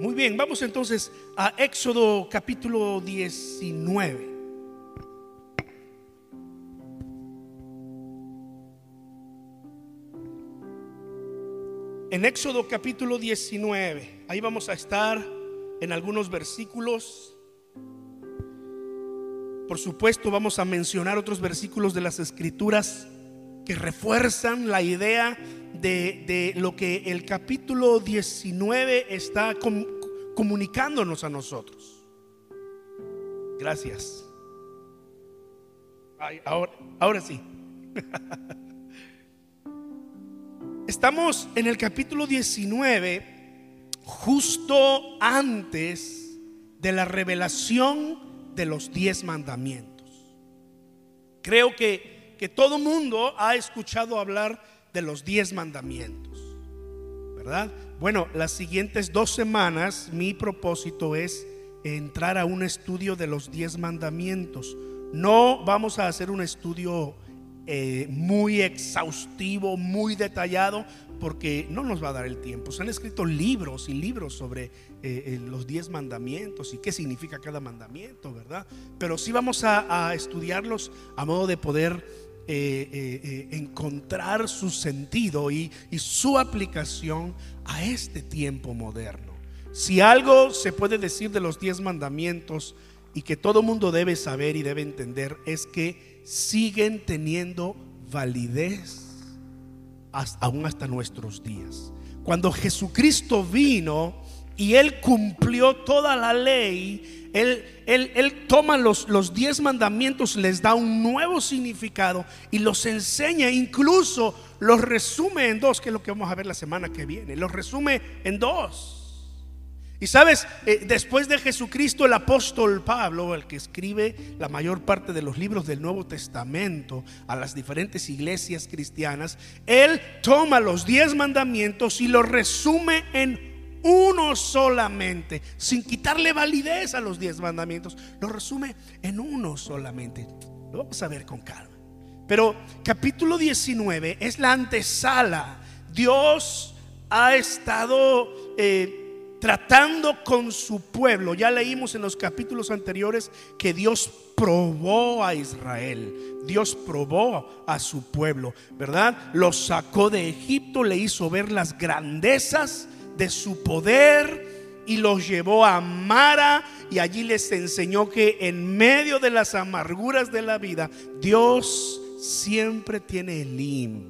Muy bien, vamos entonces a Éxodo capítulo 19. En Éxodo capítulo 19, ahí vamos a estar en algunos versículos. Por supuesto, vamos a mencionar otros versículos de las escrituras que refuerzan la idea de, lo que el capítulo 19 está comunicándonos a nosotros. Gracias. ahora, ahora sí. Estamos en el capítulo 19, justo antes de la revelación de los diez mandamientos. Creo que, que todo mundo ha escuchado hablar de los diez mandamientos, ¿verdad? Bueno, las siguientes dos semanas mi propósito es entrar a un estudio de los diez mandamientos. No vamos a hacer un estudio eh, muy exhaustivo, muy detallado, porque no nos va a dar el tiempo. Se han escrito libros y libros sobre eh, eh, los diez mandamientos y qué significa cada mandamiento, ¿verdad? Pero sí vamos a, estudiarlos a modo de poder encontrar su sentido y, y su aplicación a este tiempo moderno. Si algo se puede decir de los diez mandamientos y que todo mundo debe saber y debe entender es que siguen teniendo validez aún hasta nuestros días. Cuando Jesucristo vino y Él cumplió toda la ley, Él, él, toma los, los diez mandamientos, les da un nuevo significado y los enseña, incluso los resume en dos, que es lo que vamos a ver la semana que viene, los resume en dos. Y sabes, eh, después de Jesucristo, el apóstol Pablo, el que escribe la mayor parte de los libros del Nuevo Testamento a las diferentes iglesias cristianas, él toma los diez mandamientos y los resume en uno solamente, sin quitarle validez a los diez mandamientos, lo resume en uno solamente. Lo vamos a ver con calma. Pero capítulo 19 es la antesala. Dios ha estado... Eh, tratando con su pueblo. Ya leímos en los capítulos anteriores que Dios probó a Israel. Dios probó a su pueblo, ¿verdad? Lo sacó de Egipto, le hizo ver las grandezas de su poder y los llevó a Mara y allí les enseñó que en medio de las amarguras de la vida, Dios siempre tiene el lim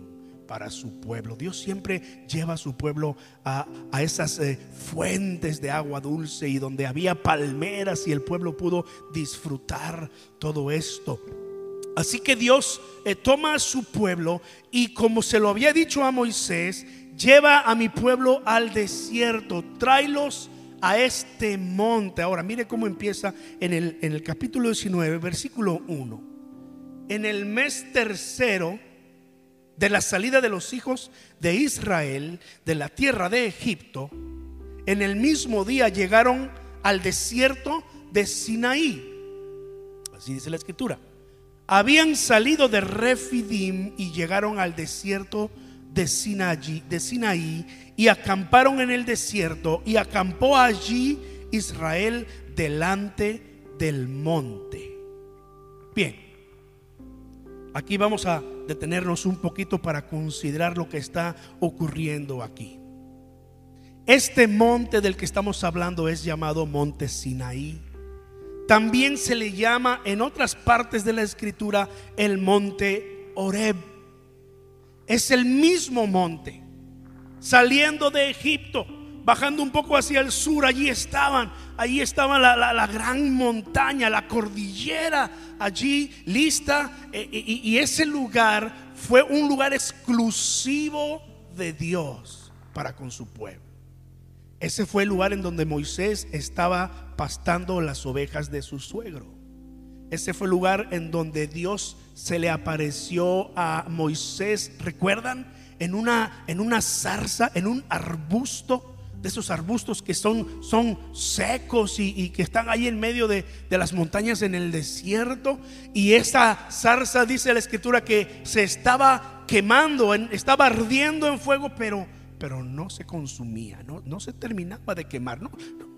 para su pueblo. Dios siempre lleva a su pueblo a, esas eh, fuentes de agua dulce y donde había palmeras y el pueblo pudo disfrutar todo esto. Así que Dios eh, toma a su pueblo y como se lo había dicho a Moisés, lleva a mi pueblo al desierto, tráelos a este monte. Ahora, mire cómo empieza en el, en el capítulo 19, versículo 1. En el mes tercero, de la salida de los hijos de Israel de la tierra de Egipto, en el mismo día llegaron al desierto de Sinaí. Así dice la escritura. Habían salido de Refidim y llegaron al desierto de Sinaí, de Sinaí y acamparon en el desierto y acampó allí Israel delante del monte. Bien, Aquí vamos a detenernos un poquito para considerar lo que está ocurriendo aquí. Este monte del que estamos hablando es llamado Monte Sinaí. También se le llama en otras partes de la escritura el monte Oreb. Es el mismo monte. Saliendo de Egipto, bajando un poco hacia el sur, allí estaban, allí estaba la, gran montaña, la cordillera, allí lista. Eh, y, ese lugar fue un lugar exclusivo de Dios para con su pueblo. Ese fue el lugar en donde Moisés estaba pastando las ovejas de su suegro. Ese fue el lugar en donde Dios se le apareció a Moisés, ¿recuerdan? En una, en una zarza, en un arbusto de esos arbustos que son, son secos y, que están ahí en medio de, las montañas en el desierto. Y esa zarza, dice la escritura, que se estaba quemando, estaba ardiendo en fuego, pero, pero no se consumía, no, no se terminaba de quemar. No,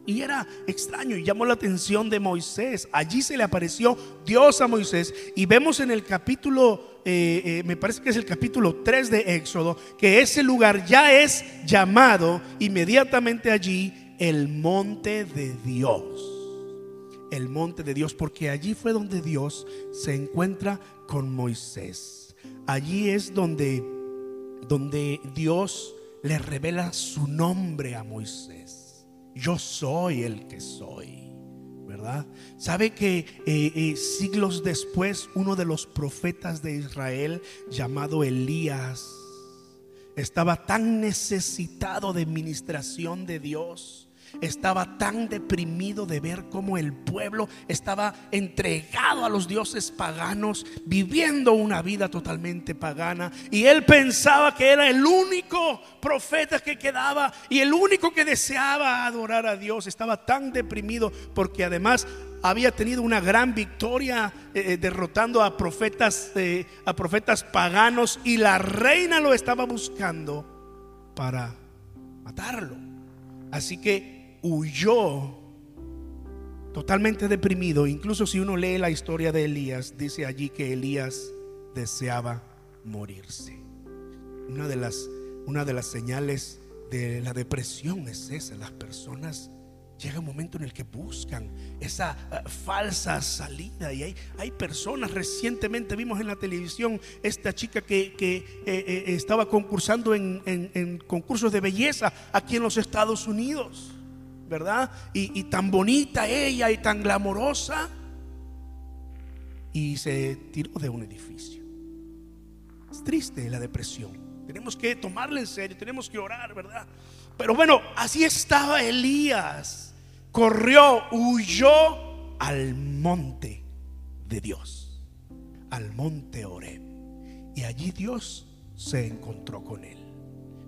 y era extraño y llamó la atención de Moisés. Allí se le apareció Dios a Moisés y vemos en el capítulo, eh, eh, me parece que es el capítulo 3 de Éxodo, que ese lugar ya es llamado inmediatamente allí el monte de Dios. El monte de Dios, porque allí fue donde Dios se encuentra con Moisés. Allí es donde, donde Dios le revela su nombre a Moisés. Yo soy el que soy. ¿Verdad? ¿Sabe que eh, eh, siglos después uno de los profetas de Israel llamado Elías estaba tan necesitado de ministración de Dios estaba tan deprimido de ver cómo el pueblo estaba entregado a los dioses paganos, viviendo una vida totalmente pagana. Y él pensaba que era el único profeta que quedaba y el único que deseaba adorar a Dios. Estaba tan deprimido porque además había tenido una gran victoria eh, eh, derrotando a profetas, eh, a profetas paganos y la reina lo estaba buscando para matarlo. Así que huyó totalmente deprimido. Incluso si uno lee la historia de Elías, dice allí que Elías deseaba morirse. Una de las, una de las señales de la depresión es esa. Las personas llega un momento en el que buscan esa eh, falsa salida. Y hay, hay, personas, recientemente vimos en la televisión esta chica que, eh, eh, estaba concursando en concursos de belleza aquí en los Estados Unidos. ¿Verdad? Y, tan bonita ella y tan glamorosa. Y se tiró de un edificio. Es triste la depresión. Tenemos que tomarla en serio, tenemos que orar, ¿verdad? Pero bueno, así estaba Elías. Corrió, huyó al monte de Dios, al monte Oreb. Y allí Dios se encontró con él.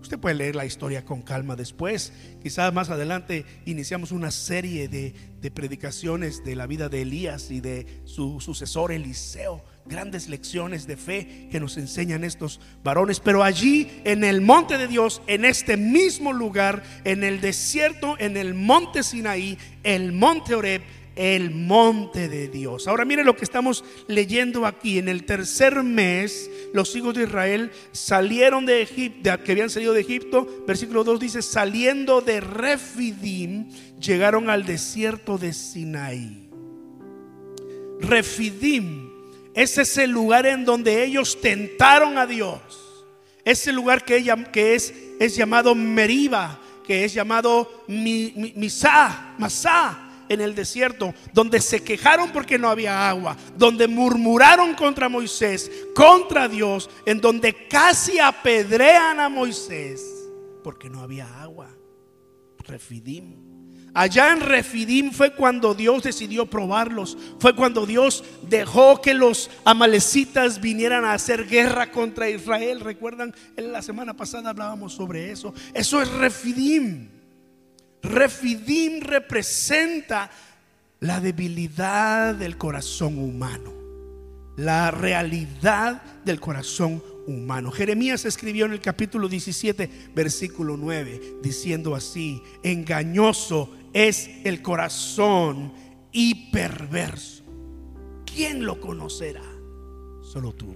Usted puede leer la historia con calma después. Quizás más adelante iniciamos una serie de, predicaciones de la vida de Elías y de su sucesor Eliseo. Grandes lecciones de fe que nos enseñan estos varones. Pero allí en el monte de Dios, en este mismo lugar, en el desierto, en el monte Sinaí, el monte Oreb, el monte de Dios. Ahora mire lo que estamos leyendo aquí. En el tercer mes, los hijos de Israel salieron de Egipto, que habían salido de Egipto. Versículo 2 dice, saliendo de Refidim, llegaron al desierto de Sinaí. Refidim es ese lugar en donde ellos tentaron a Dios. Ese lugar que, que es, es llamado Meriba, que es llamado Misá, Masá en el desierto, donde se quejaron porque no había agua, donde murmuraron contra Moisés, contra Dios, en donde casi apedrean a Moisés porque no había agua. Refidim. Allá en Refidim fue cuando Dios decidió probarlos. Fue cuando Dios dejó que los amalecitas vinieran a hacer guerra contra Israel. ¿Recuerdan? En la semana pasada hablábamos sobre eso. Eso es Refidim. Refidim representa la debilidad del corazón humano, la realidad del corazón humano. Jeremías escribió en el capítulo 17, versículo 9, diciendo así, engañoso es el corazón y perverso. ¿Quién lo conocerá? Solo tú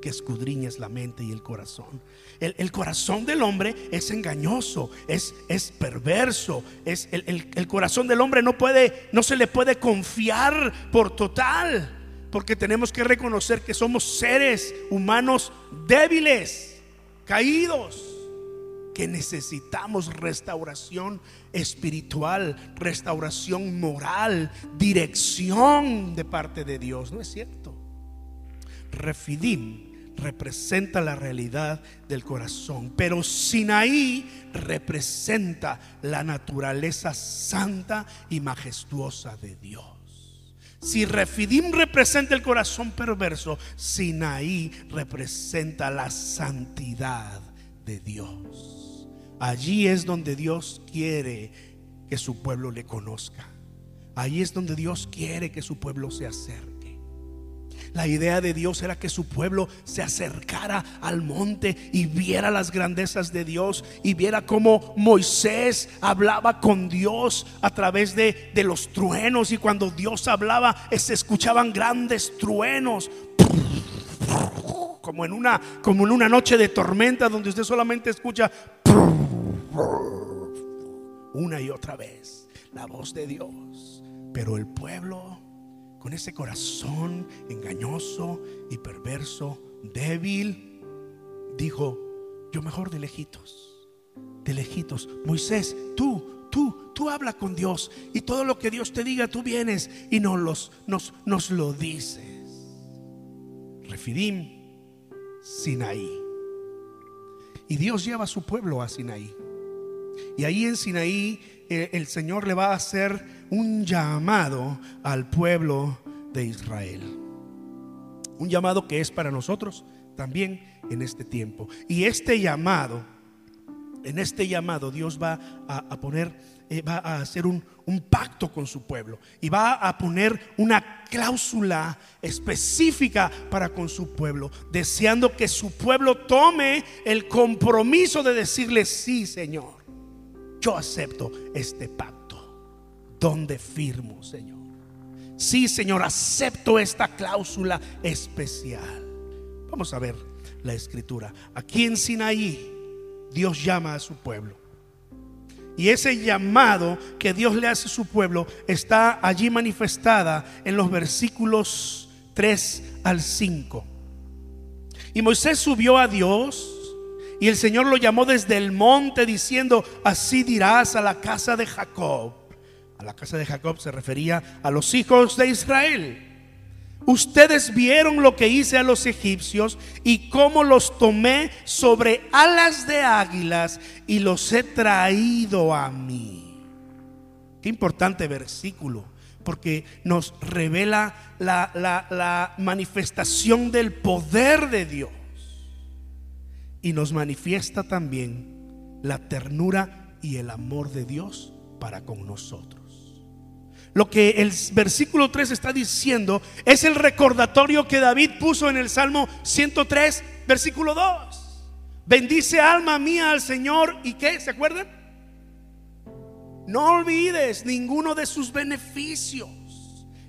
que escudriñes la mente y el corazón. El, corazón del hombre es engañoso, es, es perverso. Es el, el, corazón del hombre no puede, no se le puede confiar por total. Porque tenemos que reconocer que somos seres humanos débiles, caídos, que necesitamos restauración espiritual, restauración moral, dirección de parte de Dios. ¿No es cierto? Refidim representa la realidad del corazón, pero Sinaí representa la naturaleza santa y majestuosa de Dios. Si Refidim representa el corazón perverso, Sinaí representa la santidad de Dios. Allí es donde Dios quiere que su pueblo le conozca. Allí es donde Dios quiere que su pueblo se acerque. La idea de Dios era que su pueblo se acercara al monte y viera las grandezas de Dios y viera cómo Moisés hablaba con Dios a través de, de los truenos y cuando Dios hablaba se escuchaban grandes truenos como en una como en una noche de tormenta donde usted solamente escucha una y otra vez la voz de Dios. Pero el pueblo con ese corazón engañoso y perverso, débil, dijo, yo mejor de lejitos, de lejitos. Moisés, tú, tú, tú habla con Dios y todo lo que Dios te diga, tú vienes y nos, los, nos, nos lo dices. Refidim, Sinaí. Y Dios lleva a su pueblo a Sinaí. Y ahí en Sinaí eh, el Señor le va a hacer un llamado al pueblo de Israel. Un llamado que es para nosotros también en este tiempo. Y este llamado, en este llamado Dios va a, poner, eh, va a hacer un, un pacto con su pueblo y va a poner una cláusula específica para con su pueblo, deseando que su pueblo tome el compromiso de decirle, sí, Señor yo acepto este pacto. ¿Dónde firmo, Señor? Sí, Señor, acepto esta cláusula especial. Vamos a ver la escritura. Aquí en Sinaí, Dios llama a su pueblo. Y ese llamado que Dios le hace a su pueblo está allí manifestada en los versículos 3 al 5. Y Moisés subió a Dios y el Señor lo llamó desde el monte diciendo, así dirás a la casa de Jacob. A la casa de Jacob se refería a los hijos de Israel. Ustedes vieron lo que hice a los egipcios y cómo los tomé sobre alas de águilas y los he traído a mí. Qué importante versículo, porque nos revela la, la manifestación del poder de Dios y nos manifiesta también la ternura y el amor de Dios para con nosotros. Lo que el versículo 3 está diciendo es el recordatorio que David puso en el Salmo 103, versículo 2. Bendice alma mía al Señor y qué, ¿se acuerdan? No olvides ninguno de sus beneficios.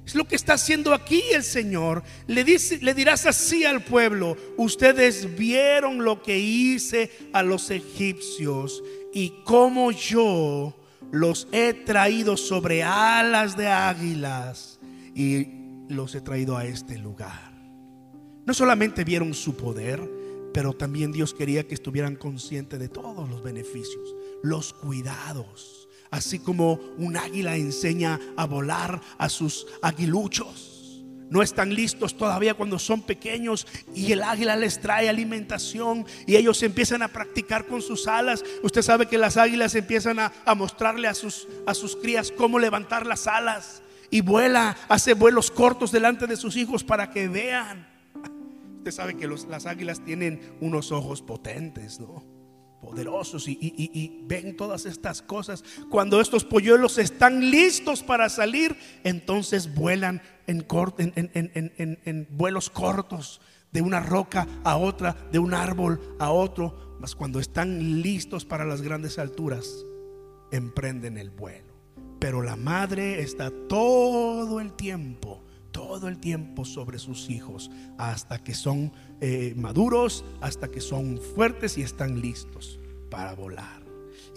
Es lo que está haciendo aquí el Señor. Le, dice, le dirás así al pueblo, ustedes vieron lo que hice a los egipcios y cómo yo los he traído sobre alas de águilas y los he traído a este lugar. No solamente vieron su poder, pero también Dios quería que estuvieran conscientes de todos los beneficios, los cuidados Así como un águila enseña a volar a sus aguiluchos. No están listos todavía cuando son pequeños y el águila les trae alimentación y ellos empiezan a practicar con sus alas. Usted sabe que las águilas empiezan a, mostrarle a sus, a sus crías cómo levantar las alas y vuela, hace vuelos cortos delante de sus hijos para que vean. Usted sabe que las águilas tienen unos ojos potentes, ¿no? poderosos y, ven todas estas cosas. Cuando estos polluelos están listos para salir, entonces vuelan en, vuelos cortos de una roca a otra, de un árbol a otro. Mas cuando están listos para las grandes alturas, emprenden el vuelo. Pero la madre está todo el tiempo todo el tiempo sobre sus hijos hasta que son eh, maduros, hasta que son fuertes y están listos para volar.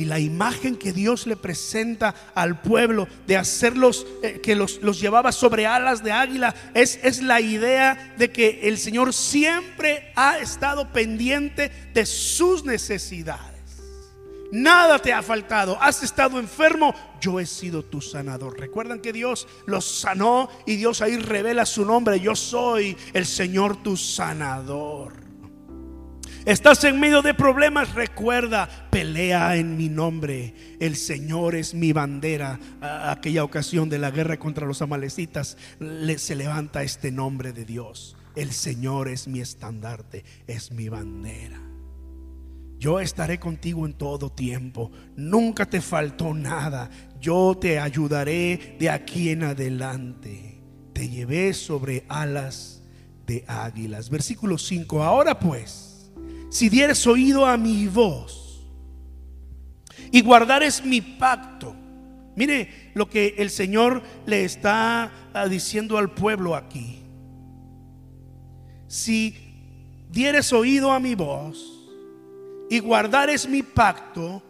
Y la imagen que Dios le presenta al pueblo de hacerlos, eh, que los, los, llevaba sobre alas de águila, es, es la idea de que el Señor siempre ha estado pendiente de sus necesidades. Nada te ha faltado. Has estado enfermo. Yo he sido tu sanador. Recuerdan que Dios los sanó y Dios ahí revela su nombre. Yo soy el Señor tu sanador. Estás en medio de problemas, recuerda, pelea en mi nombre. El Señor es mi bandera. aquella ocasión de la guerra contra los amalecitas, se levanta este nombre de Dios. El Señor es mi estandarte, es mi bandera. Yo estaré contigo en todo tiempo. Nunca te faltó nada. Yo te ayudaré de aquí en adelante. Te llevé sobre alas de águilas. Versículo 5. Ahora pues, si dieres oído a mi voz y guardares mi pacto, mire lo que el Señor le está ah, diciendo al pueblo aquí. Si dieres oído a mi voz y guardares mi pacto,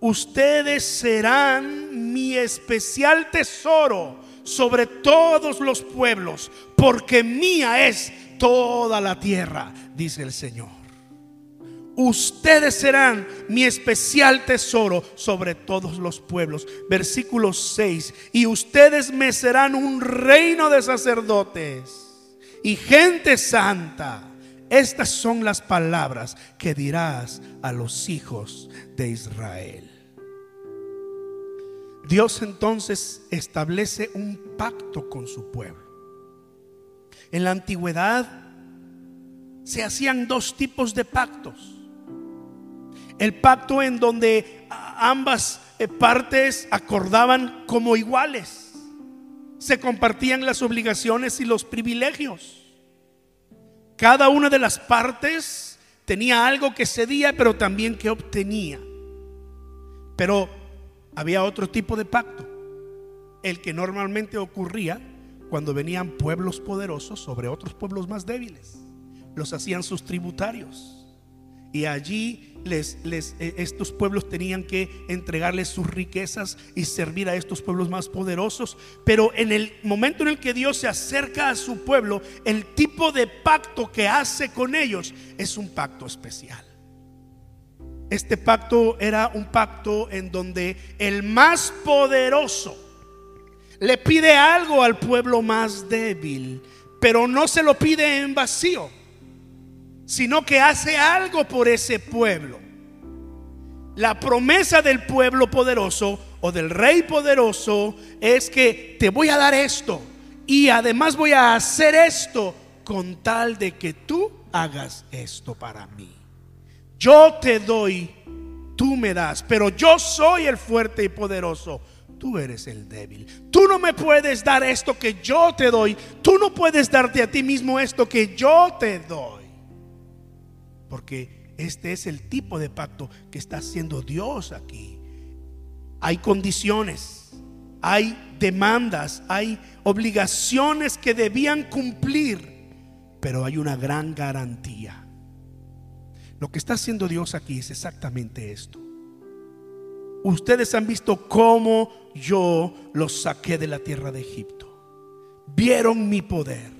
ustedes serán mi especial tesoro sobre todos los pueblos, porque mía es toda la tierra, dice el Señor. Ustedes serán mi especial tesoro sobre todos los pueblos. Versículo 6. Y ustedes me serán un reino de sacerdotes y gente santa. Estas son las palabras que dirás a los hijos de Israel. Dios entonces establece un pacto con su pueblo. En la antigüedad se hacían dos tipos de pactos. El pacto en donde ambas eh, partes acordaban como iguales. Se compartían las obligaciones y los privilegios. Cada una de las partes tenía algo que cedía, pero también que obtenía. Pero había otro tipo de pacto, el que normalmente ocurría cuando venían pueblos poderosos sobre otros pueblos más débiles. Los hacían sus tributarios. Y allí les, eh, estos pueblos tenían que entregarles sus riquezas y servir a estos pueblos más poderosos. Pero en el momento en el que Dios se acerca a su pueblo, el tipo de pacto que hace con ellos es un pacto especial. Este pacto era un pacto en donde el más poderoso le pide algo al pueblo más débil, pero no se lo pide en vacío, sino que hace algo por ese pueblo. La promesa del pueblo poderoso o del rey poderoso es que te voy a dar esto y además voy a hacer esto con tal de que tú hagas esto para mí. Yo te doy, tú me das, pero yo soy el fuerte y poderoso. Tú eres el débil. Tú no me puedes dar esto que yo te doy. Tú no puedes darte a ti mismo esto que yo te doy. Porque este es el tipo de pacto que está haciendo Dios aquí. Hay condiciones, hay demandas, hay obligaciones que debían cumplir, pero hay una gran garantía. Lo que está haciendo Dios aquí es exactamente esto. Ustedes han visto cómo yo los saqué de la tierra de Egipto. Vieron mi poder.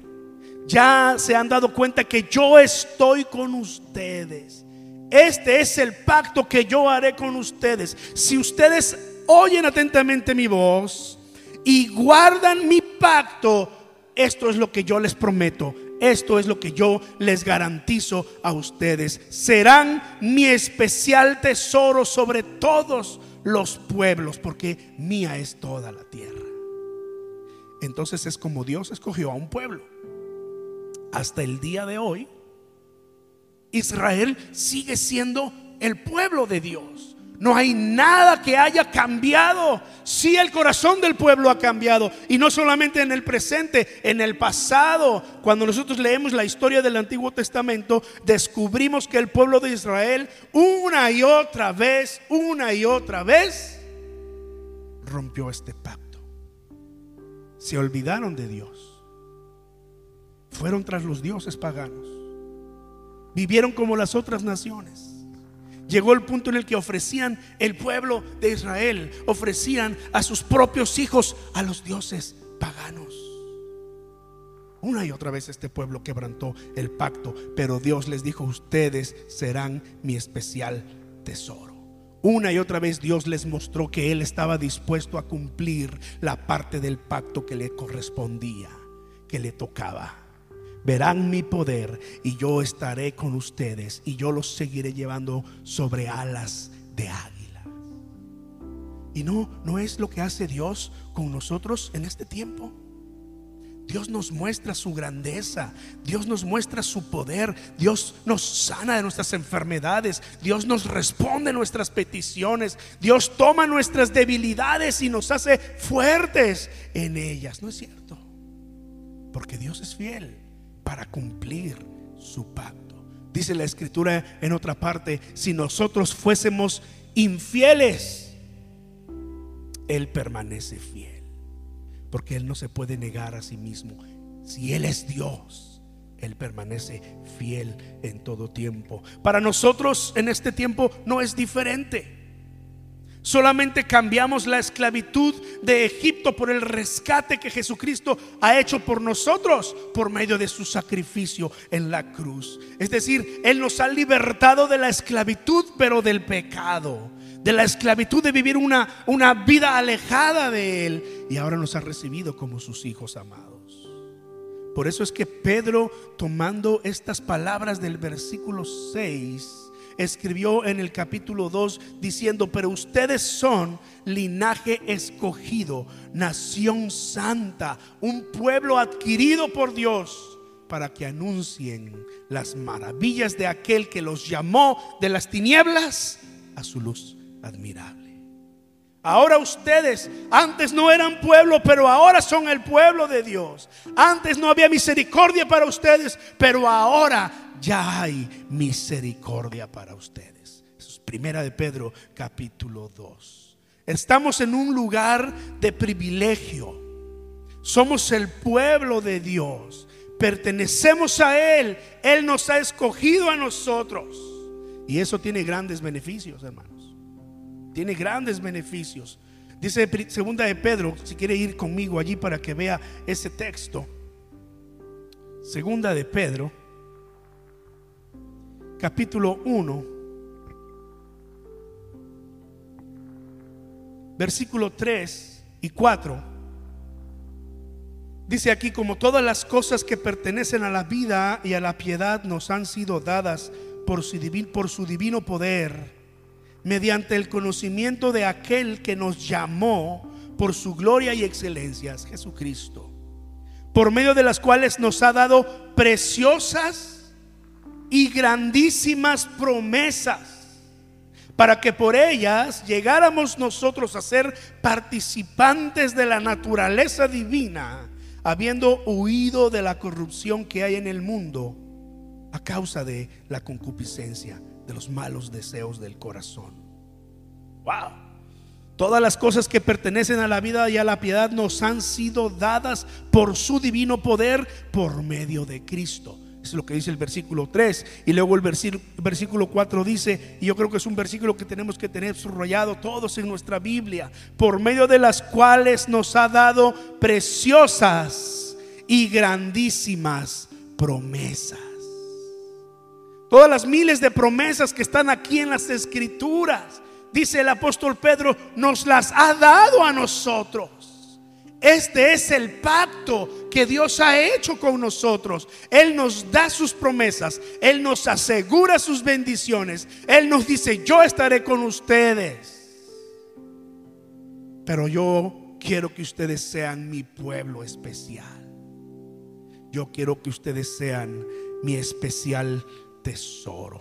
Ya se han dado cuenta que yo estoy con ustedes. Este es el pacto que yo haré con ustedes. Si ustedes oyen atentamente mi voz y guardan mi pacto, esto es lo que yo les prometo esto es lo que yo les garantizo a ustedes. Serán mi especial tesoro sobre todos los pueblos, porque mía es toda la tierra. Entonces es como Dios escogió a un pueblo. Hasta el día de hoy, Israel sigue siendo el pueblo de Dios. No hay nada que haya cambiado. Si el corazón del pueblo ha cambiado. Y no solamente en el presente, en el pasado. Cuando nosotros leemos la historia del Antiguo Testamento, descubrimos que el pueblo de Israel, una y otra vez, una y otra vez, rompió este pacto. Se olvidaron de Dios. Fueron tras los dioses paganos. Vivieron como las otras naciones Llegó el punto en el que ofrecían el pueblo de Israel, ofrecían a sus propios hijos a los dioses paganos. Una y otra vez este pueblo quebrantó el pacto, pero Dios les dijo, ustedes serán mi especial tesoro. Una y otra vez Dios les mostró que Él estaba dispuesto a cumplir la parte del pacto que le correspondía, que le tocaba verán mi poder y yo estaré con ustedes y yo los seguiré llevando sobre alas de águila. Y no, no es lo que hace Dios con nosotros en este tiempo. Dios nos muestra su grandeza, Dios nos muestra su poder, Dios nos sana de nuestras enfermedades, Dios nos responde nuestras peticiones, Dios toma nuestras debilidades y nos hace fuertes en ellas. ¿No es cierto? Porque Dios es fiel para cumplir su pacto. Dice la escritura en otra parte, si nosotros fuésemos infieles, Él permanece fiel, porque Él no se puede negar a sí mismo. Si Él es Dios, Él permanece fiel en todo tiempo. Para nosotros en este tiempo no es diferente. Solamente cambiamos la esclavitud de Egipto por el rescate que Jesucristo ha hecho por nosotros por medio de su sacrificio en la cruz. Es decir, Él nos ha libertado de la esclavitud, pero del pecado. De la esclavitud de vivir una, una vida alejada de Él. Y ahora nos ha recibido como sus hijos amados. Por eso es que Pedro, tomando estas palabras del versículo 6, escribió en el capítulo 2 diciendo, pero ustedes son linaje escogido, nación santa, un pueblo adquirido por Dios para que anuncien las maravillas de aquel que los llamó de las tinieblas a su luz admirable. Ahora ustedes, antes no eran pueblo, pero ahora son el pueblo de Dios. Antes no había misericordia para ustedes, pero ahora ya hay misericordia para ustedes. Primera de Pedro capítulo 2. Estamos en un lugar de privilegio. Somos el pueblo de Dios. Pertenecemos a Él. Él nos ha escogido a nosotros. Y eso tiene grandes beneficios, hermanos. Tiene grandes beneficios. Dice segunda de Pedro, si quiere ir conmigo allí para que vea ese texto. Segunda de Pedro capítulo 1, versículo 3 y 4. Dice aquí, como todas las cosas que pertenecen a la vida y a la piedad nos han sido dadas por su, por su divino poder, mediante el conocimiento de aquel que nos llamó por su gloria y excelencias, Jesucristo, por medio de las cuales nos ha dado preciosas y grandísimas promesas para que por ellas llegáramos nosotros a ser participantes de la naturaleza divina, habiendo huido de la corrupción que hay en el mundo a causa de la concupiscencia, de los malos deseos del corazón. Wow. Todas las cosas que pertenecen a la vida y a la piedad nos han sido dadas por su divino poder por medio de Cristo es lo que dice el versículo 3. Y luego el versículo 4 dice, y yo creo que es un versículo que tenemos que tener subrayado todos en nuestra Biblia, por medio de las cuales nos ha dado preciosas y grandísimas promesas. Todas las miles de promesas que están aquí en las escrituras, dice el apóstol Pedro, nos las ha dado a nosotros. Este es el pacto que Dios ha hecho con nosotros. Él nos da sus promesas, Él nos asegura sus bendiciones, Él nos dice, yo estaré con ustedes. Pero yo quiero que ustedes sean mi pueblo especial. Yo quiero que ustedes sean mi especial tesoro.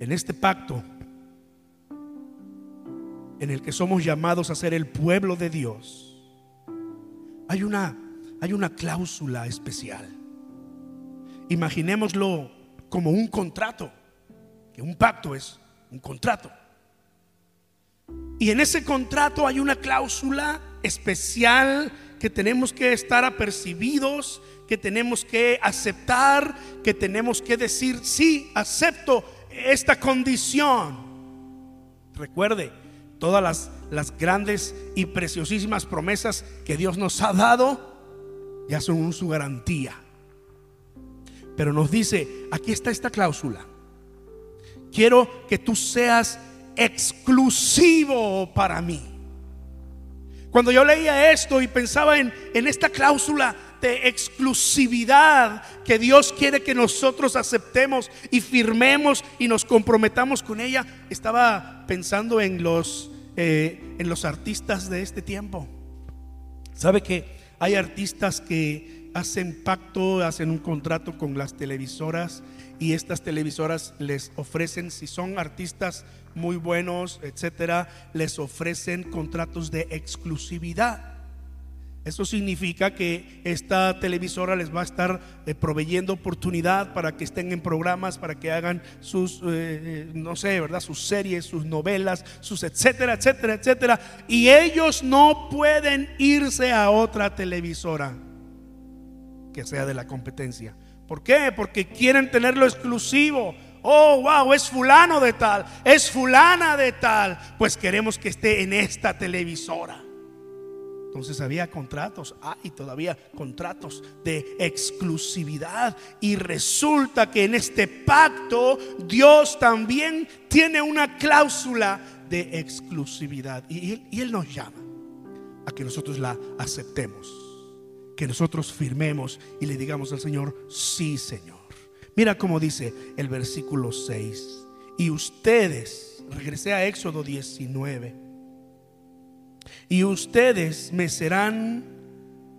En este pacto en el que somos llamados a ser el pueblo de Dios, hay una, hay una cláusula especial. Imaginémoslo como un contrato, que un pacto es un contrato. Y en ese contrato hay una cláusula especial que tenemos que estar apercibidos, que tenemos que aceptar, que tenemos que decir, sí, acepto esta condición. Recuerde, todas las, las grandes y preciosísimas promesas que Dios nos ha dado, ya son su garantía. Pero nos dice, aquí está esta cláusula. Quiero que tú seas exclusivo para mí. Cuando yo leía esto y pensaba en, en, esta cláusula de exclusividad que Dios quiere que nosotros aceptemos y firmemos y nos comprometamos con ella, estaba pensando en los eh, en los artistas de este tiempo. ¿Sabe que hay artistas que hacen pacto, hacen un contrato con las televisoras y estas televisoras les ofrecen, si son artistas muy buenos, etcétera, les ofrecen contratos de exclusividad. Eso significa que esta televisora les va a estar eh, proveyendo oportunidad para que estén en programas, para que hagan sus, eh, eh, no sé, ¿verdad? Sus series, sus novelas, sus etcétera, etcétera, etcétera. Y ellos no pueden irse a otra televisora que sea de la competencia. ¿Por qué? Porque quieren tenerlo exclusivo. Oh, wow, es fulano de tal, es fulana de tal. Pues queremos que esté en esta televisora. Entonces había contratos, hay todavía contratos de exclusividad. Y resulta que en este pacto Dios también tiene una cláusula de exclusividad. Y Él nos llama a que nosotros la aceptemos, que nosotros firmemos y le digamos al Señor, sí Señor. Mira cómo dice el versículo 6. Y ustedes, regresé a Éxodo 19 y ustedes me serán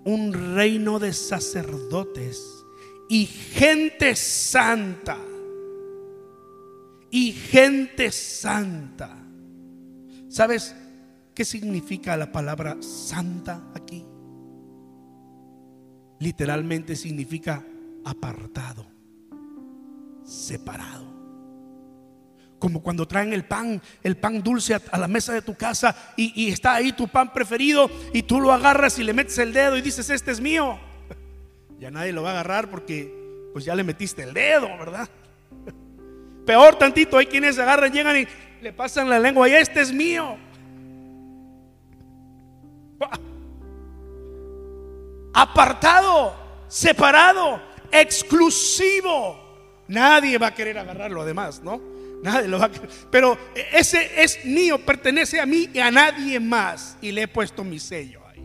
un reino de sacerdotes y gente santa. Y gente santa. ¿Sabes qué significa la palabra santa aquí? Literalmente significa apartado, separado. Como cuando traen el pan, el pan dulce a, la mesa de tu casa y, está ahí tu pan preferido y tú lo agarras y le metes el dedo y dices, este es mío. Ya nadie lo va a agarrar porque pues ya le metiste el dedo, ¿verdad? Peor tantito, hay quienes agarran, llegan y le pasan la lengua y este es mío. Apartado, separado, exclusivo. Nadie va a querer agarrarlo además, ¿no? Nadie lo va a Pero ese es mío, pertenece a mí y a nadie más. Y le he puesto mi sello ahí.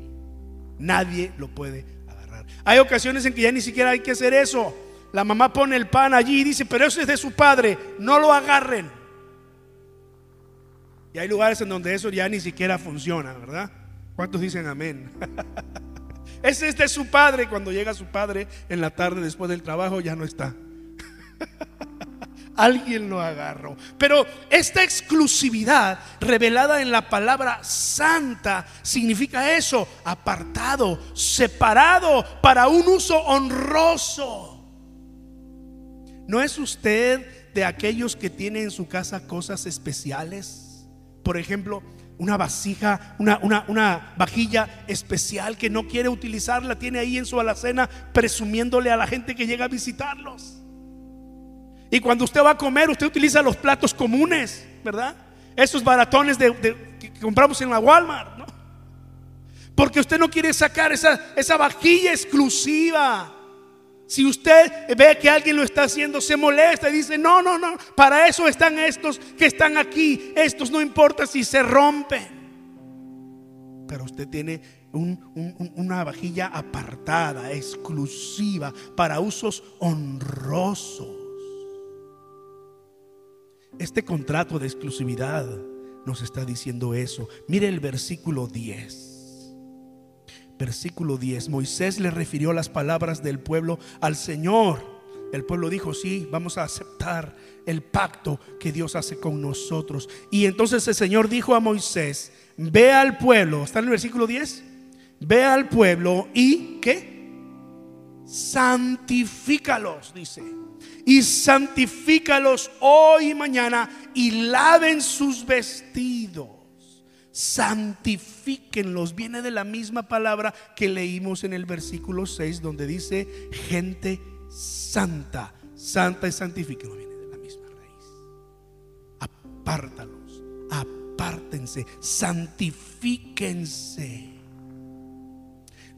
Nadie lo puede agarrar. Hay ocasiones en que ya ni siquiera hay que hacer eso. La mamá pone el pan allí y dice, pero eso es de su padre, no lo agarren. Y hay lugares en donde eso ya ni siquiera funciona, ¿verdad? ¿Cuántos dicen amén? Ese es de su padre. Cuando llega su padre en la tarde después del trabajo ya no está. alguien lo agarró. Pero esta exclusividad revelada en la palabra santa significa eso, apartado, separado para un uso honroso. ¿No es usted de aquellos que tienen en su casa cosas especiales? Por ejemplo, una vasija, una, una, una, vajilla especial que no quiere utilizarla, tiene ahí en su alacena presumiéndole a la gente que llega a visitarlos. Y cuando usted va a comer, usted utiliza los platos comunes, ¿verdad? Esos baratones que compramos en la Walmart, ¿no? Porque usted no quiere sacar esa, esa vajilla exclusiva. Si usted ve que alguien lo está haciendo, se molesta y dice, no, no, no, para eso están estos que están aquí. Estos no importa si se rompen. Pero usted tiene una vajilla apartada, exclusiva, para usos honrosos. Este contrato de exclusividad nos está diciendo eso. Mire el versículo 10. Versículo 10. Moisés le refirió las palabras del pueblo al Señor. El pueblo dijo, sí, vamos a aceptar el pacto que Dios hace con nosotros. Y entonces el Señor dijo a Moisés, ve al pueblo, ¿está en el versículo 10? Ve al pueblo y ¿qué? Santifícalos, dice y santifícalos hoy y mañana y laven sus vestidos. Santifíquenlos. Viene de la misma palabra que leímos en el versículo 6 donde dice gente santa. Santa y santifíquenlos. Viene de la misma raíz. Apártalos. Apártense. Santifíquense.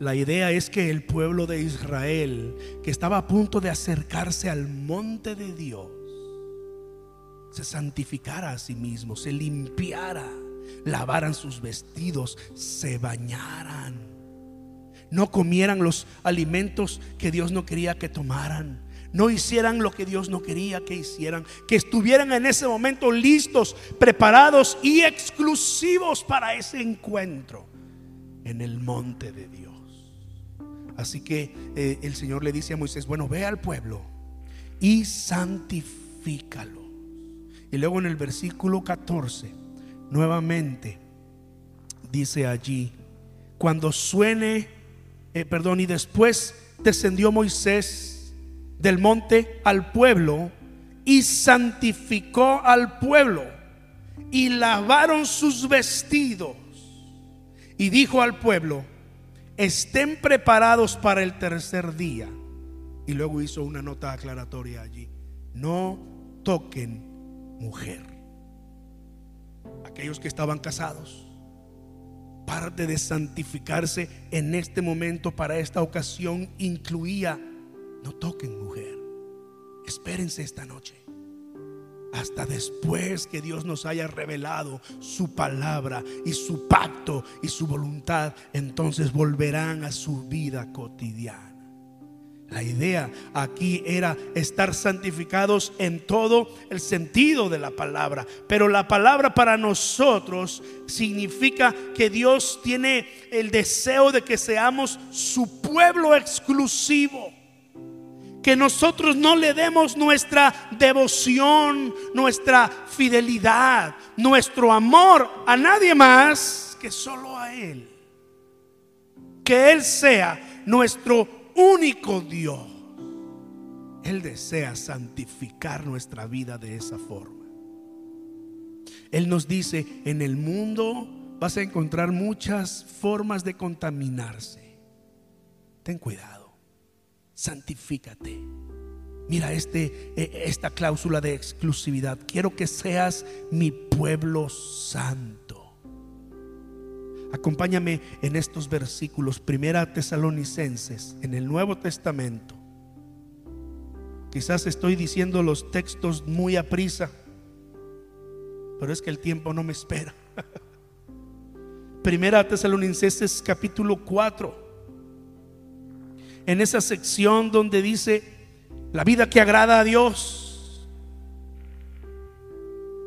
La idea es que el pueblo de Israel, que estaba a punto de acercarse al monte de Dios, se santificara a sí mismo, se limpiara, lavaran sus vestidos, se bañaran, no comieran los alimentos que Dios no quería que tomaran. No hicieran lo que Dios no quería que hicieran. Que estuvieran en ese momento listos, preparados y exclusivos para ese encuentro en el monte de Dios. Así que eh, el Señor le dice a Moisés, bueno, ve al pueblo y santifícalo. Y luego en el versículo 14, nuevamente dice allí, cuando suene eh, perdón, y después descendió Moisés del monte al pueblo y santificó al pueblo y lavaron sus vestidos y dijo al pueblo, estén preparados para el tercer día. Y luego hizo una nota aclaratoria allí, no toquen mujer. Aquellos que estaban casados, parte de santificarse en este momento para esta ocasión incluía, no toquen mujer, espérense esta noche hasta después que Dios nos haya revelado su palabra y su pacto y su voluntad, entonces volverán a su vida cotidiana. La idea aquí era estar santificados en todo el sentido de la palabra. Pero la palabra para nosotros significa que Dios tiene el deseo de que seamos su pueblo exclusivo que nosotros no le demos nuestra devoción, nuestra fidelidad, nuestro amor a nadie más que solo a Él. Que Él sea nuestro único Dios. Él desea santificar nuestra vida de esa forma. Él nos dice, en el mundo vas a encontrar muchas formas de contaminarse. Ten cuidado santifícate. Mira este, e, esta cláusula de exclusividad. Quiero que seas mi pueblo santo. Acompáñame en estos versículos, primera Tesalonicenses, en el Nuevo Testamento. Quizás estoy diciendo los textos muy a prisa, pero es que el tiempo no me espera. Primera Tesalonicenses capítulo 4 en esa sección donde dice la vida que agrada a Dios.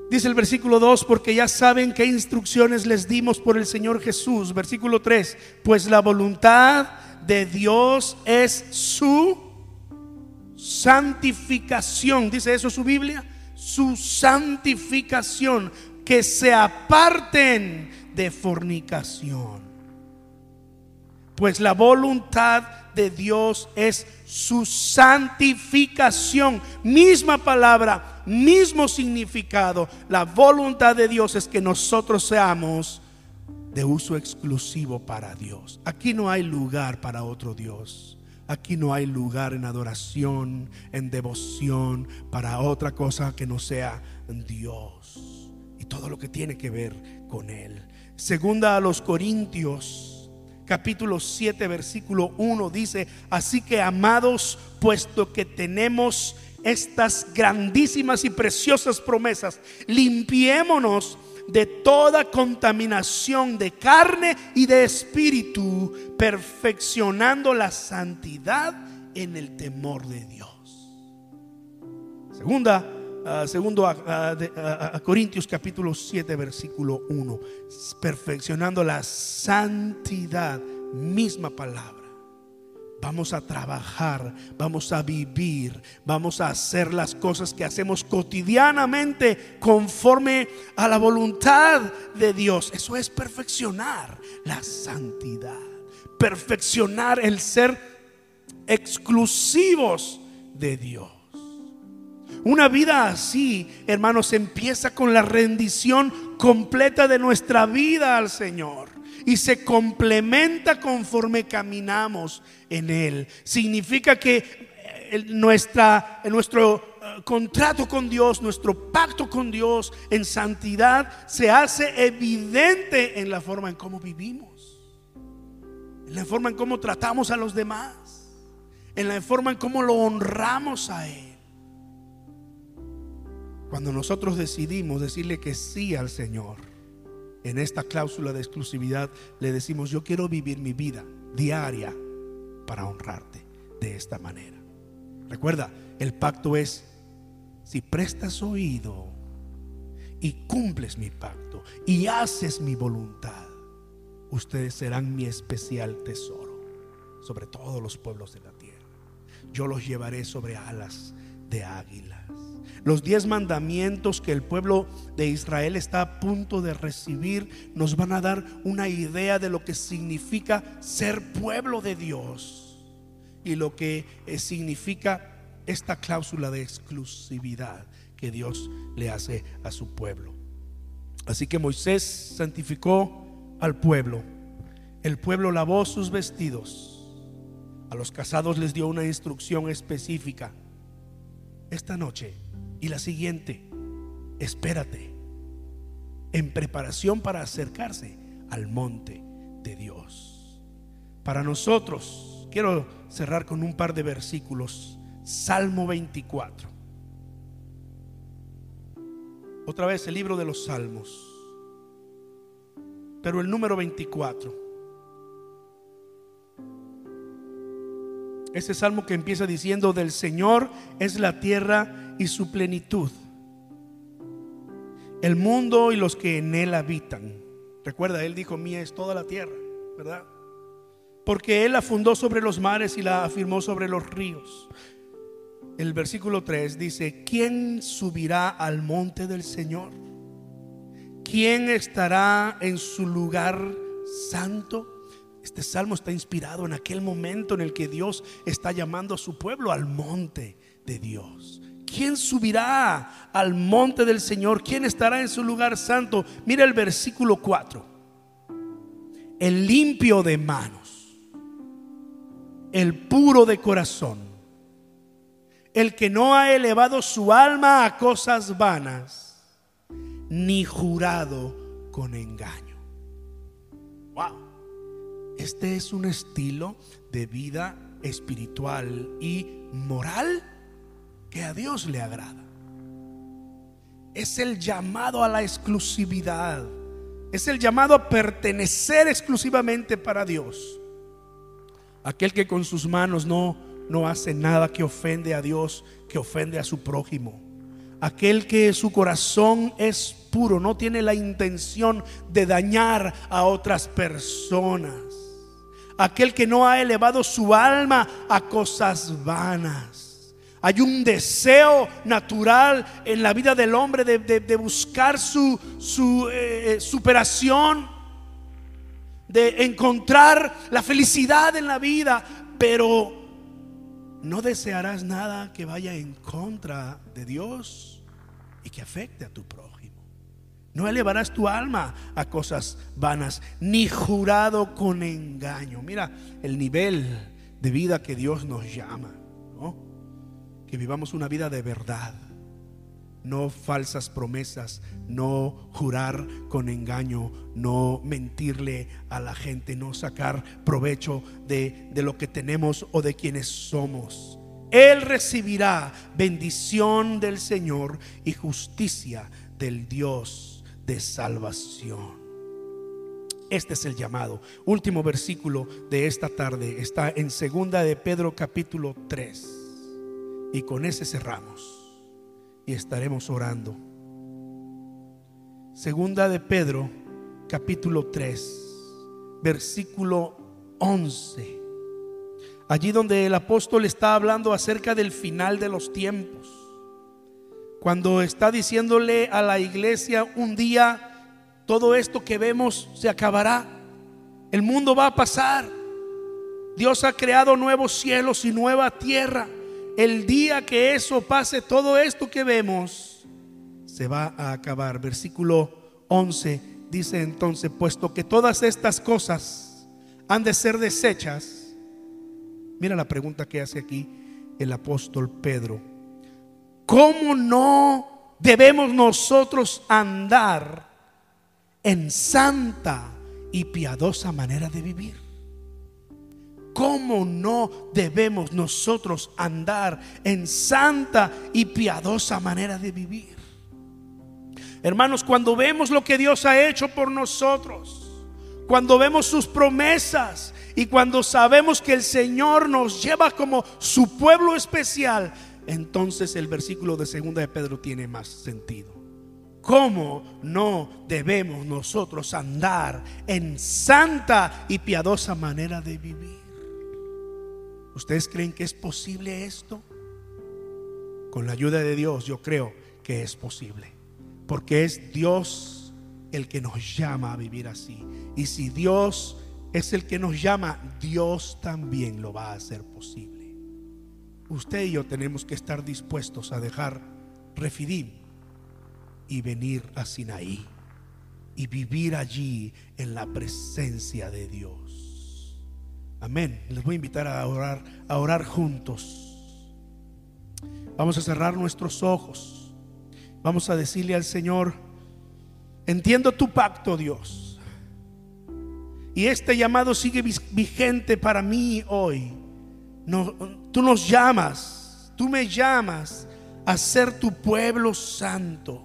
Dice el versículo 2, porque ya saben qué instrucciones les dimos por el Señor Jesús. Versículo 3, pues la voluntad de Dios es su santificación. Dice eso su Biblia. Su santificación. Que se aparten de fornicación. Pues la voluntad de Dios es su santificación. Misma palabra, mismo significado. La voluntad de Dios es que nosotros seamos de uso exclusivo para Dios. Aquí no hay lugar para otro Dios. Aquí no hay lugar en adoración, en devoción, para otra cosa que no sea Dios. Y todo lo que tiene que ver con Él. Segunda a los Corintios capítulo 7, versículo 1 dice, así que amados, puesto que tenemos estas grandísimas y preciosas promesas, limpiémonos de toda contaminación de carne y de espíritu, perfeccionando la santidad en el temor de Dios. Segunda segundo a, Corintios capítulo 7 versículo 1, perfeccionando la santidad, misma palabra. Vamos a trabajar, vamos a vivir, vamos a hacer las cosas que hacemos cotidianamente conforme a la voluntad de Dios. Eso es perfeccionar la santidad, perfeccionar el ser exclusivos de Dios. Una vida así, hermanos, empieza con la rendición completa de nuestra vida al Señor y se complementa conforme caminamos en Él. Significa que eh, nuestra, nuestro eh, contrato con Dios, nuestro pacto con Dios en santidad se hace evidente en la forma en cómo vivimos, en la forma en cómo tratamos a los demás, en la forma en cómo lo honramos a Él. Cuando nosotros decidimos decirle que sí al Señor, en esta cláusula de exclusividad le decimos, yo quiero vivir mi vida diaria para honrarte de esta manera. Recuerda, el pacto es, si prestas oído y cumples mi pacto y haces mi voluntad, ustedes serán mi especial tesoro sobre todos los pueblos de la tierra. Yo los llevaré sobre alas águilas. Los diez mandamientos que el pueblo de Israel está a punto de recibir nos van a dar una idea de lo que significa ser pueblo de Dios y lo que eh, significa esta cláusula de exclusividad que Dios le hace a su pueblo. Así que Moisés santificó al pueblo. El pueblo lavó sus vestidos. A los casados les dio una instrucción específica. Esta noche y la siguiente, espérate en preparación para acercarse al monte de Dios. Para nosotros, quiero cerrar con un par de versículos. Salmo 24. Otra vez el libro de los Salmos. Pero el número 24. Ese salmo que empieza diciendo, del Señor es la tierra y su plenitud, el mundo y los que en él habitan. Recuerda, él dijo, mía es toda la tierra, ¿verdad? Porque él la fundó sobre los mares y la afirmó sobre los ríos el versículo 3 dice, ¿quién subirá al monte del Señor? ¿Quién estará en su lugar santo? Este salmo está inspirado en aquel momento en el que Dios está llamando a su pueblo al monte de Dios. ¿Quién subirá al monte del Señor? ¿Quién estará en su lugar santo? Mira el versículo 4. El limpio de manos, el puro de corazón el que no ha elevado su alma a cosas vanas, ni jurado con engaño. Este es un estilo de vida espiritual y moral que a Dios le agrada. Es el llamado a la exclusividad. Es el llamado a pertenecer exclusivamente para Dios. Aquel que con sus manos no no hace nada que ofende a Dios, que ofende a su prójimo. Aquel que su corazón es puro, no tiene la intención de dañar a otras personas. Aquel que no ha elevado su alma a cosas vanas. Hay un deseo natural en la vida del hombre de, buscar su, su eh, eh, superación, de encontrar la felicidad en la vida, pero no desearás nada que vaya en contra de Dios y que afecte a tu prójimo. No elevarás tu alma a cosas vanas, ni jurado con engaño. Mira el nivel de vida que Dios nos llama, Que vivamos una vida de verdad no falsas promesas, no jurar con engaño, no mentirle a la gente, no sacar provecho de, lo que tenemos o de quienes somos. Él recibirá bendición del Señor y justicia del Dios de salvación. Este es el llamado. Último versículo de esta tarde está en segunda de Pedro capítulo 3. Y con ese cerramos y estaremos orando. Segunda de Pedro, capítulo 3, versículo 11. Allí donde el apóstol está hablando acerca del final de los tiempos. Cuando está diciéndole a la iglesia un día, todo esto que vemos se acabará. El mundo va a pasar. Dios ha creado nuevos cielos y nueva tierra el día que eso pase, todo esto que vemos se va a acabar. Versículo 11 dice entonces, puesto que todas estas cosas han de ser desechas, mira la pregunta que hace aquí el apóstol Pedro, ¿cómo no debemos nosotros andar en santa y piadosa manera de vivir? ¿Cómo no debemos nosotros andar en santa y piadosa manera de vivir? Hermanos, cuando vemos lo que Dios ha hecho por nosotros, cuando vemos sus promesas y cuando sabemos que el Señor nos lleva como su pueblo especial, entonces el versículo de segunda de Pedro tiene más sentido. ¿Cómo no debemos nosotros andar en santa y piadosa manera de vivir? ¿Ustedes creen que es posible esto? Con la ayuda de Dios yo creo que es posible. Porque es Dios el que nos llama a vivir así. Y si Dios es el que nos llama, Dios también lo va a hacer posible. Usted y yo tenemos que estar dispuestos a dejar Refidim y venir a Sinaí y vivir allí en la presencia de Dios. Amén. Les voy a invitar a orar, a orar juntos. Vamos a cerrar nuestros ojos. Vamos a decirle al Señor, entiendo tu pacto, Dios. Y este llamado sigue vigente para mí hoy. No, tú nos llamas, tú me llamas a ser tu pueblo santo.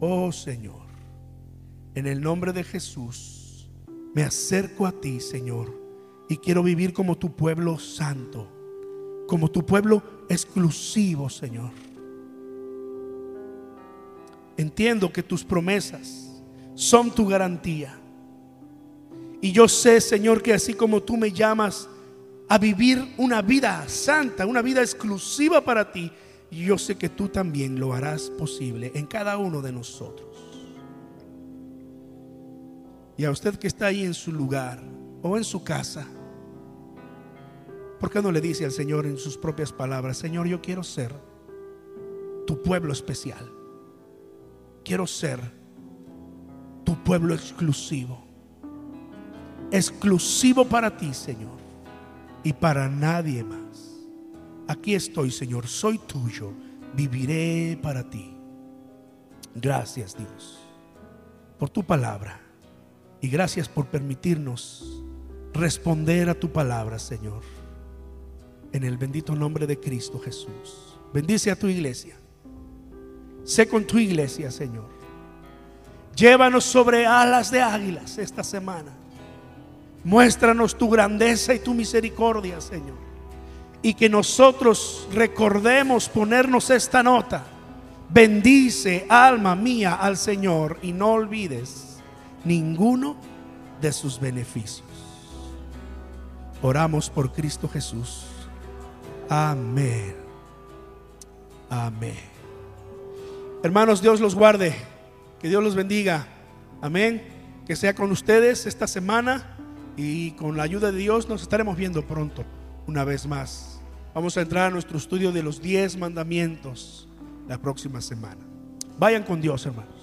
Oh Señor, en el nombre de Jesús, me acerco a ti, Señor, y quiero vivir como tu pueblo santo, como tu pueblo exclusivo, Señor. Entiendo que tus promesas son tu garantía. Y yo sé, Señor, que así como tú me llamas a vivir una vida santa, una vida exclusiva para ti, yo sé que tú también lo harás posible en cada uno de nosotros. Y a usted que está ahí en su lugar o en su casa, ¿por qué no le dice al Señor en sus propias palabras, Señor, yo quiero ser tu pueblo especial? Quiero ser tu pueblo exclusivo. Exclusivo para ti, Señor, y para nadie más. Aquí estoy, Señor, soy tuyo, viviré para ti. Gracias, Dios, por tu palabra. Y gracias por permitirnos responder a tu palabra, Señor. En el bendito nombre de Cristo Jesús. Bendice a tu iglesia. Sé con tu iglesia, Señor. Llévanos sobre alas de águilas esta semana. Muéstranos tu grandeza y tu misericordia, Señor. Y que nosotros recordemos ponernos esta nota. Bendice, alma mía, al Señor y no olvides ninguno de sus beneficios. Oramos por Cristo Jesús. Amén. Amén. Hermanos, Dios los guarde. Que Dios los bendiga. Amén. Que sea con ustedes esta semana y con la ayuda de Dios nos estaremos viendo pronto, una vez más. Vamos a entrar a nuestro estudio de los 10 mandamientos la próxima semana. Vayan con Dios, hermanos.